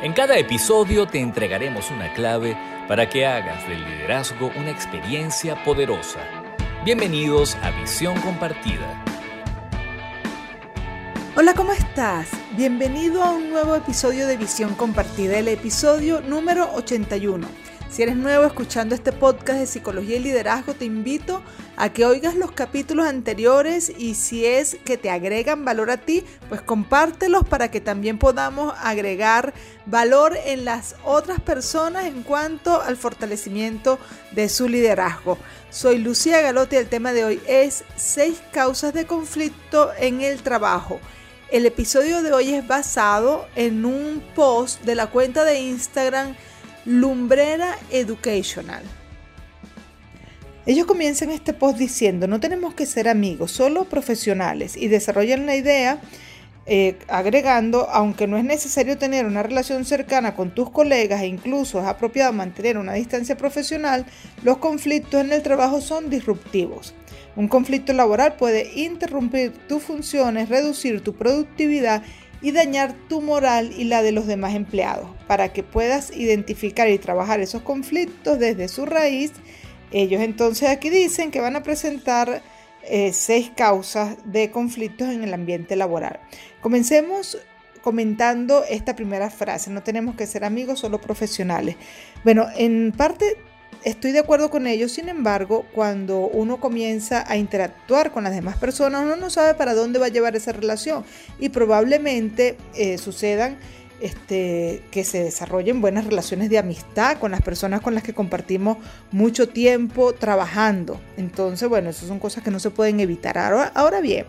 En cada episodio te entregaremos una clave para que hagas del liderazgo una experiencia poderosa. Bienvenidos a Visión Compartida. Hola, ¿cómo estás? Bienvenido a un nuevo episodio de Visión Compartida, el episodio número 81. Si eres nuevo escuchando este podcast de psicología y liderazgo, te invito a que oigas los capítulos anteriores y si es que te agregan valor a ti, pues compártelos para que también podamos agregar valor en las otras personas en cuanto al fortalecimiento de su liderazgo. Soy Lucía Galote y el tema de hoy es seis causas de conflicto en el trabajo. El episodio de hoy es basado en un post de la cuenta de Instagram Lumbrera Educational. Ellos comienzan este post diciendo, no tenemos que ser amigos, solo profesionales, y desarrollan la idea eh, agregando, aunque no es necesario tener una relación cercana con tus colegas e incluso es apropiado mantener una distancia profesional, los conflictos en el trabajo son disruptivos. Un conflicto laboral puede interrumpir tus funciones, reducir tu productividad y dañar tu moral y la de los demás empleados. Para que puedas identificar y trabajar esos conflictos desde su raíz, ellos entonces aquí dicen que van a presentar eh, seis causas de conflictos en el ambiente laboral. Comencemos comentando esta primera frase, no tenemos que ser amigos, solo profesionales. Bueno, en parte estoy de acuerdo con ellos, sin embargo, cuando uno comienza a interactuar con las demás personas, uno no sabe para dónde va a llevar esa relación y probablemente eh, sucedan este, que se desarrollen buenas relaciones de amistad con las personas con las que compartimos mucho tiempo trabajando. Entonces, bueno, esas son cosas que no se pueden evitar. Ahora, ahora bien,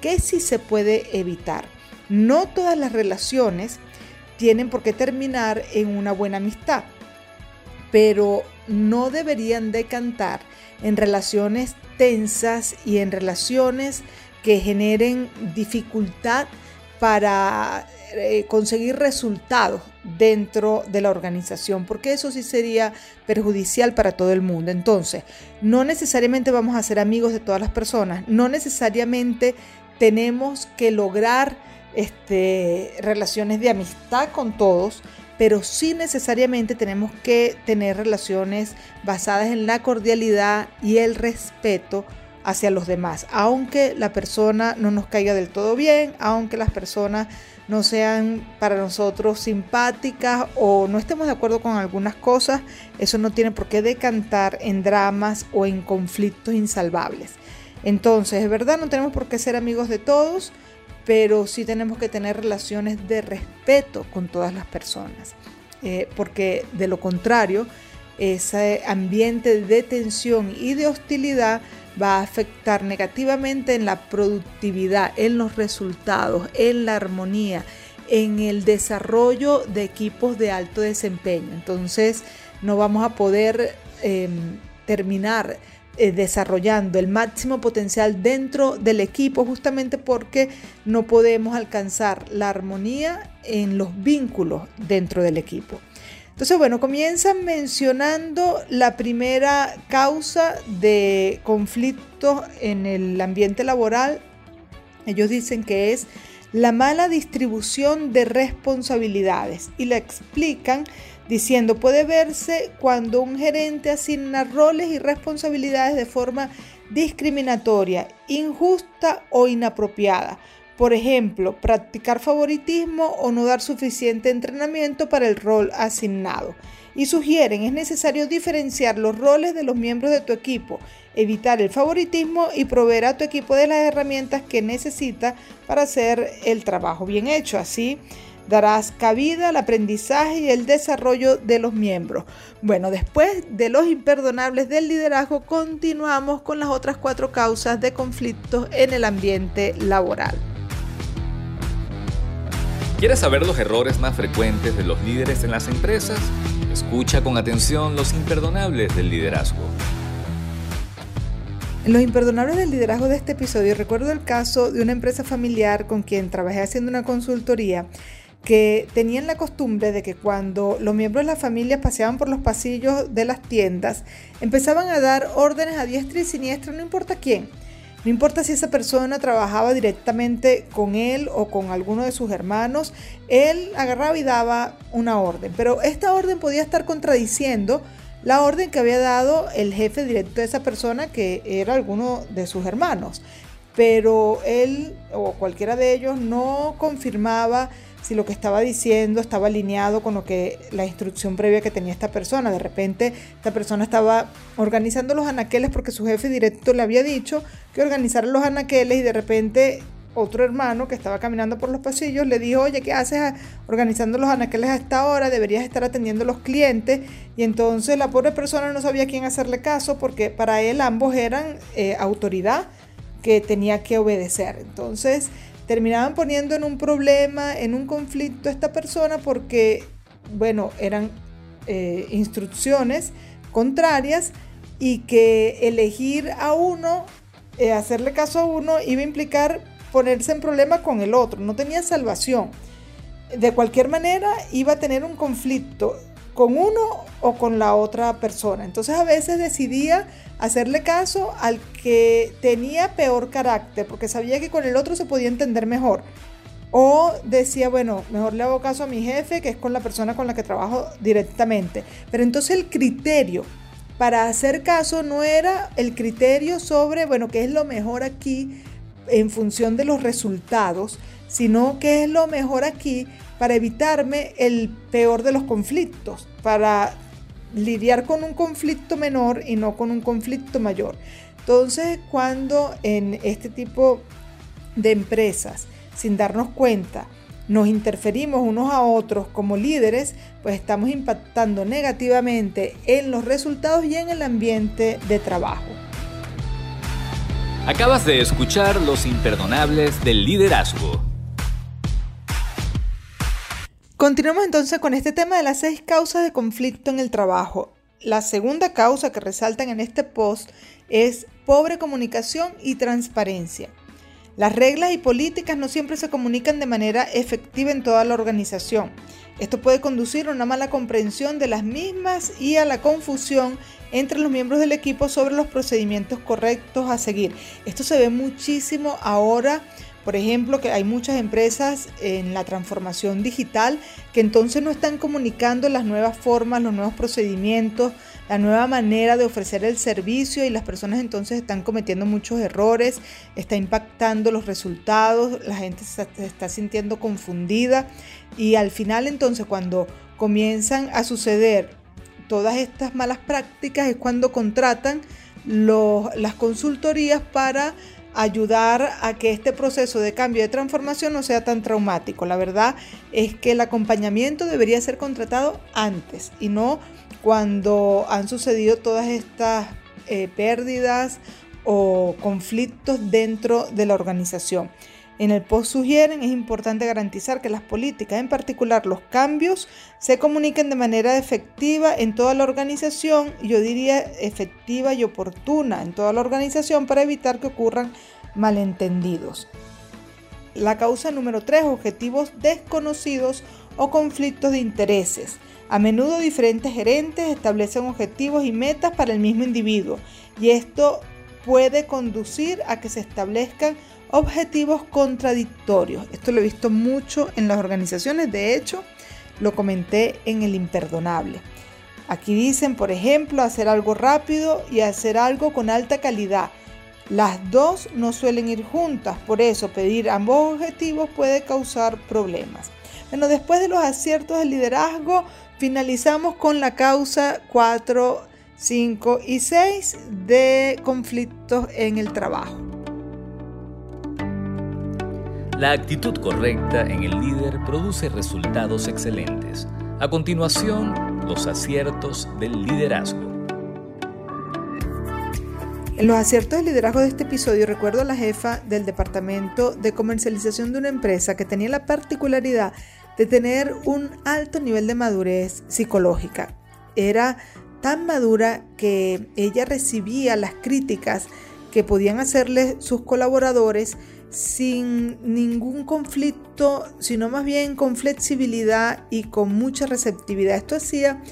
¿qué sí se puede evitar? No todas las relaciones tienen por qué terminar en una buena amistad pero no deberían decantar en relaciones tensas y en relaciones que generen dificultad para eh, conseguir resultados dentro de la organización, porque eso sí sería perjudicial para todo el mundo. Entonces, no necesariamente vamos a ser amigos de todas las personas, no necesariamente tenemos que lograr este, relaciones de amistad con todos, pero sí necesariamente tenemos que tener relaciones basadas en la cordialidad y el respeto hacia los demás, aunque la persona no nos caiga del todo bien, aunque las personas no sean para nosotros simpáticas o no estemos de acuerdo con algunas cosas, eso no tiene por qué decantar en dramas o en conflictos insalvables. Entonces, es verdad, no tenemos por qué ser amigos de todos, pero sí tenemos que tener relaciones de respeto con todas las personas, eh, porque de lo contrario, ese ambiente de tensión y de hostilidad va a afectar negativamente en la productividad, en los resultados, en la armonía, en el desarrollo de equipos de alto desempeño. Entonces no vamos a poder em, terminar eh, desarrollando el máximo potencial dentro del equipo justamente porque no podemos alcanzar la armonía en los vínculos dentro del equipo. Entonces, bueno, comienzan mencionando la primera causa de conflictos en el ambiente laboral. Ellos dicen que es la mala distribución de responsabilidades y la explican diciendo puede verse cuando un gerente asigna roles y responsabilidades de forma discriminatoria, injusta o inapropiada. Por ejemplo, practicar favoritismo o no dar suficiente entrenamiento para el rol asignado. Y sugieren es necesario diferenciar los roles de los miembros de tu equipo, evitar el favoritismo y proveer a tu equipo de las herramientas que necesita para hacer el trabajo bien hecho. Así, darás cabida al aprendizaje y el desarrollo de los miembros. Bueno, después de los imperdonables del liderazgo, continuamos con las otras cuatro causas de conflictos en el ambiente laboral. ¿Quieres saber los errores más frecuentes de los líderes en las empresas? Escucha con atención los imperdonables del liderazgo. En los imperdonables del liderazgo de este episodio recuerdo el caso de una empresa familiar con quien trabajé haciendo una consultoría que tenían la costumbre de que cuando los miembros de la familia paseaban por los pasillos de las tiendas, empezaban a dar órdenes a diestra y siniestra, no importa quién. No importa si esa persona trabajaba directamente con él o con alguno de sus hermanos, él agarraba y daba una orden. Pero esta orden podía estar contradiciendo la orden que había dado el jefe directo de esa persona que era alguno de sus hermanos. Pero él o cualquiera de ellos no confirmaba si lo que estaba diciendo estaba alineado con lo que la instrucción previa que tenía esta persona. De repente esta persona estaba organizando los anaqueles porque su jefe directo le había dicho que organizara los anaqueles y de repente otro hermano que estaba caminando por los pasillos le dijo, oye, ¿qué haces organizando los anaqueles a esta hora? Deberías estar atendiendo a los clientes. Y entonces la pobre persona no sabía quién hacerle caso porque para él ambos eran eh, autoridad que tenía que obedecer. Entonces terminaban poniendo en un problema, en un conflicto a esta persona porque, bueno, eran eh, instrucciones contrarias y que elegir a uno, eh, hacerle caso a uno, iba a implicar ponerse en problema con el otro, no tenía salvación. De cualquier manera, iba a tener un conflicto con uno o con la otra persona. Entonces a veces decidía hacerle caso al que tenía peor carácter, porque sabía que con el otro se podía entender mejor. O decía, bueno, mejor le hago caso a mi jefe, que es con la persona con la que trabajo directamente. Pero entonces el criterio para hacer caso no era el criterio sobre, bueno, qué es lo mejor aquí en función de los resultados, sino qué es lo mejor aquí para evitarme el peor de los conflictos, para lidiar con un conflicto menor y no con un conflicto mayor. Entonces, cuando en este tipo de empresas, sin darnos cuenta, nos interferimos unos a otros como líderes, pues estamos impactando negativamente en los resultados y en el ambiente de trabajo. Acabas de escuchar Los Imperdonables del Liderazgo. Continuamos entonces con este tema de las seis causas de conflicto en el trabajo. La segunda causa que resaltan en este post es pobre comunicación y transparencia. Las reglas y políticas no siempre se comunican de manera efectiva en toda la organización. Esto puede conducir a una mala comprensión de las mismas y a la confusión entre los miembros del equipo sobre los procedimientos correctos a seguir. Esto se ve muchísimo ahora por ejemplo, que hay muchas empresas en la transformación digital que entonces no están comunicando las nuevas formas, los nuevos procedimientos, la nueva manera de ofrecer el servicio y las personas entonces están cometiendo muchos errores, está impactando los resultados, la gente se está sintiendo confundida y al final entonces cuando comienzan a suceder todas estas malas prácticas es cuando contratan las consultorías para ayudar a que este proceso de cambio de transformación no sea tan traumático. La verdad es que el acompañamiento debería ser contratado antes y no cuando han sucedido todas estas eh, pérdidas o conflictos dentro de la organización. En el post sugieren es importante garantizar que las políticas, en particular los cambios, se comuniquen de manera efectiva en toda la organización, yo diría efectiva y oportuna en toda la organización para evitar que ocurran malentendidos. La causa número 3, objetivos desconocidos o conflictos de intereses. A menudo diferentes gerentes establecen objetivos y metas para el mismo individuo y esto puede conducir a que se establezcan objetivos contradictorios. Esto lo he visto mucho en las organizaciones, de hecho, lo comenté en el imperdonable. Aquí dicen, por ejemplo, hacer algo rápido y hacer algo con alta calidad. Las dos no suelen ir juntas, por eso pedir ambos objetivos puede causar problemas. Bueno, después de los aciertos del liderazgo, finalizamos con la causa 4, 5 y 6 de conflictos en el trabajo. La actitud correcta en el líder produce resultados excelentes. A continuación, los aciertos del liderazgo. En los aciertos del liderazgo de este episodio recuerdo a la jefa del departamento de comercialización de una empresa que tenía la particularidad de tener un alto nivel de madurez psicológica. Era tan madura que ella recibía las críticas que podían hacerle sus colaboradores sin ningún conflicto, sino más bien con flexibilidad y con mucha receptividad. Esto hacía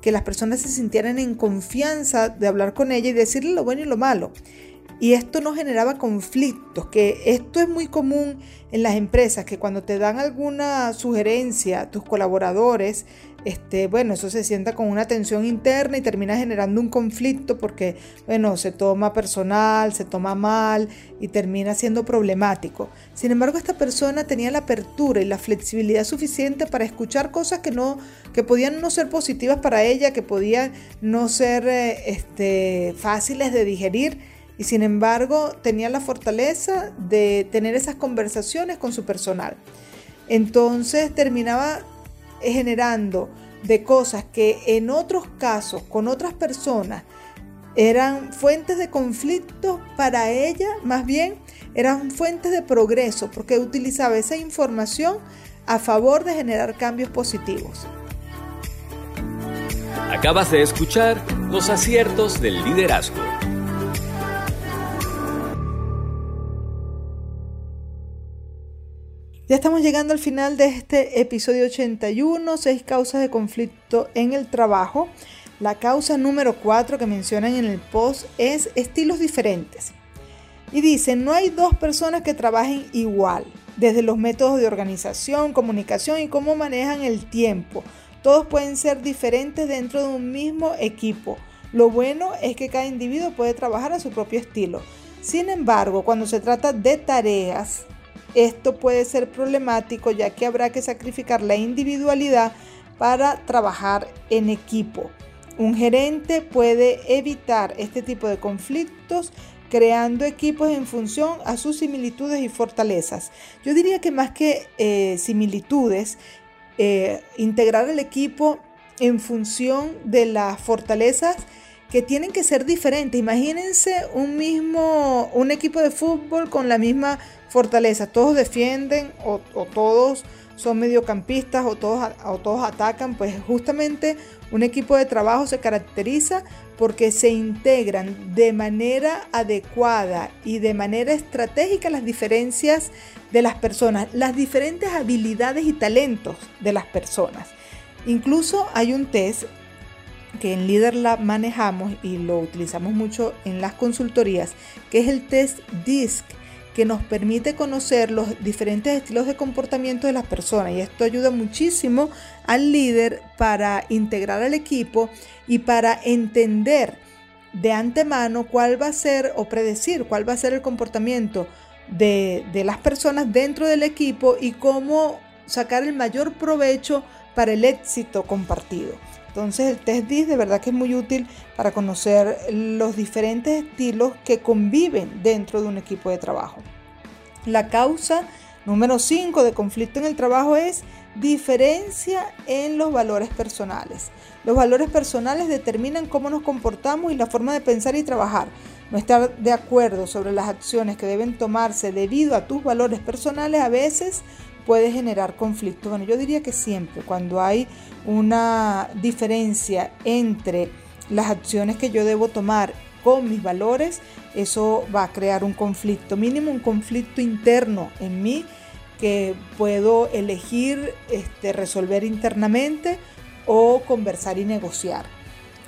que las personas se sintieran en confianza de hablar con ella y decirle lo bueno y lo malo. y esto no generaba conflictos, que esto es muy común en las empresas, que cuando te dan alguna sugerencia tus colaboradores, este, bueno, eso se sienta con una tensión interna y termina generando un conflicto porque, bueno, se toma personal, se toma mal y termina siendo problemático. Sin embargo, esta persona tenía la apertura y la flexibilidad suficiente para escuchar cosas que no, que podían no ser positivas para ella, que podían no ser eh, este, fáciles de digerir y sin embargo tenía la fortaleza de tener esas conversaciones con su personal. Entonces terminaba generando de cosas que en otros casos con otras personas eran fuentes de conflicto para ella, más bien eran fuentes de progreso porque utilizaba esa información a favor de generar cambios positivos. Acabas de escuchar los aciertos del liderazgo. Ya estamos llegando al final de este episodio 81, seis causas de conflicto en el trabajo. La causa número 4 que mencionan en el post es estilos diferentes. Y dicen, no hay dos personas que trabajen igual, desde los métodos de organización, comunicación y cómo manejan el tiempo. Todos pueden ser diferentes dentro de un mismo equipo. Lo bueno es que cada individuo puede trabajar a su propio estilo. Sin embargo, cuando se trata de tareas, esto puede ser problemático ya que habrá que sacrificar la individualidad para trabajar en equipo. Un gerente puede evitar este tipo de conflictos creando equipos en función a sus similitudes y fortalezas. Yo diría que más que eh, similitudes, eh, integrar el equipo en función de las fortalezas que tienen que ser diferentes. Imagínense un mismo, un equipo de fútbol con la misma fortaleza. Todos defienden o, todos son mediocampistas o todos, o todos atacan. Pues justamente un equipo de trabajo se caracteriza porque se integran de manera adecuada y de manera estratégica las diferencias de las personas, las diferentes habilidades y talentos de las personas. Incluso hay un test que en LeaderLab manejamos y lo utilizamos mucho en las consultorías, que es el test DISC, que nos permite conocer los diferentes estilos de comportamiento de las personas y esto ayuda muchísimo al líder para integrar al equipo y para entender de antemano cuál va a ser o predecir cuál va a ser el comportamiento de, de las personas dentro del equipo y cómo sacar el mayor provecho para el éxito compartido. Entonces el test DIS de verdad que es muy útil para conocer los diferentes estilos que conviven dentro de un equipo de trabajo. La causa número 5 de conflicto en el trabajo es diferencia en los valores personales. Los valores personales determinan cómo nos comportamos y la forma de pensar y trabajar. No estar de acuerdo sobre las acciones que deben tomarse debido a tus valores personales a veces puede generar conflicto. Bueno, yo diría que siempre, cuando hay una diferencia entre las acciones que yo debo tomar con mis valores, eso va a crear un conflicto, mínimo un conflicto interno en mí que puedo elegir este, resolver internamente o conversar y negociar.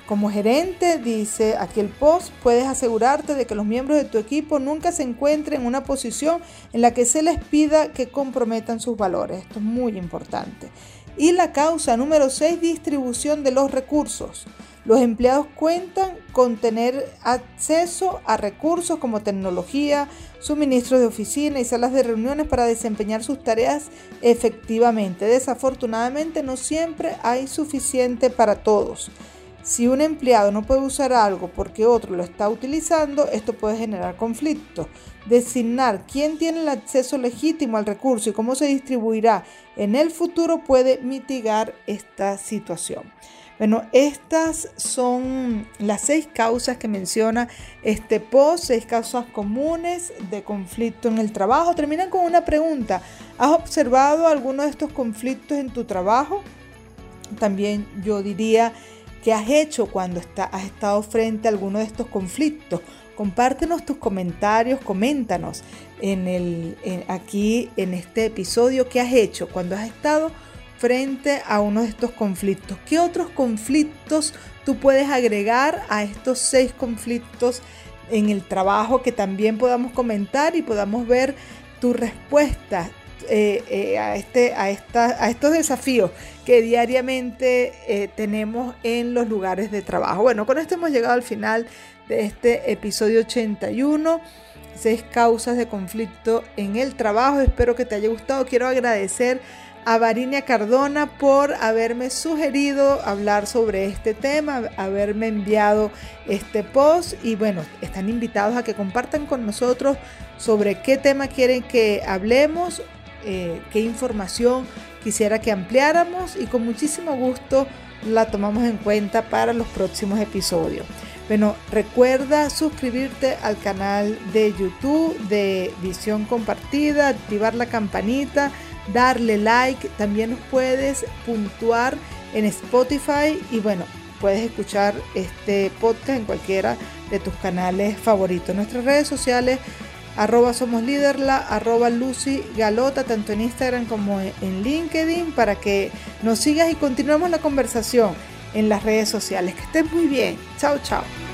Como gerente, dice aquí el post, puedes asegurarte de que los miembros de tu equipo nunca se encuentren en una posición en la que se les pida que comprometan sus valores. Esto es muy importante. Y la causa número 6, distribución de los recursos. Los empleados cuentan con tener acceso a recursos como tecnología, suministros de oficina y salas de reuniones para desempeñar sus tareas efectivamente. Desafortunadamente no siempre hay suficiente para todos. Si un empleado no puede usar algo porque otro lo está utilizando, esto puede generar conflicto. Designar quién tiene el acceso legítimo al recurso y cómo se distribuirá en el futuro puede mitigar esta situación. Bueno, estas son las seis causas que menciona este post, seis causas comunes de conflicto en el trabajo. Terminan con una pregunta. ¿Has observado alguno de estos conflictos en tu trabajo? También yo diría ¿Qué has hecho cuando has estado frente a alguno de estos conflictos? Compártenos tus comentarios, coméntanos en el, aquí en este episodio qué has hecho cuando has estado frente a uno de estos conflictos. ¿Qué otros conflictos tú puedes agregar a estos seis conflictos en el trabajo que también podamos comentar y podamos ver tu respuesta eh, eh, a, este, a, esta, a estos desafíos que diariamente eh, tenemos en los lugares de trabajo. Bueno, con esto hemos llegado al final de este episodio 81 seis causas de conflicto en el trabajo. Espero que te haya gustado. Quiero agradecer a Varinia Cardona por haberme sugerido hablar sobre este tema, haberme enviado este post y bueno, están invitados a que compartan con nosotros sobre qué tema quieren que hablemos, eh, qué información quisiera que ampliáramos y con muchísimo gusto la tomamos en cuenta para los próximos episodios. Bueno, recuerda suscribirte al canal de YouTube de Visión Compartida, activar la campanita, darle like. También nos puedes puntuar en Spotify y bueno, puedes escuchar este podcast en cualquiera de tus canales favoritos. Nuestras redes sociales, arroba somos líderla, arroba Lucy Galota, tanto en Instagram como en LinkedIn, para que nos sigas y continuemos la conversación en las redes sociales. Que estés muy bien. Chao, chao.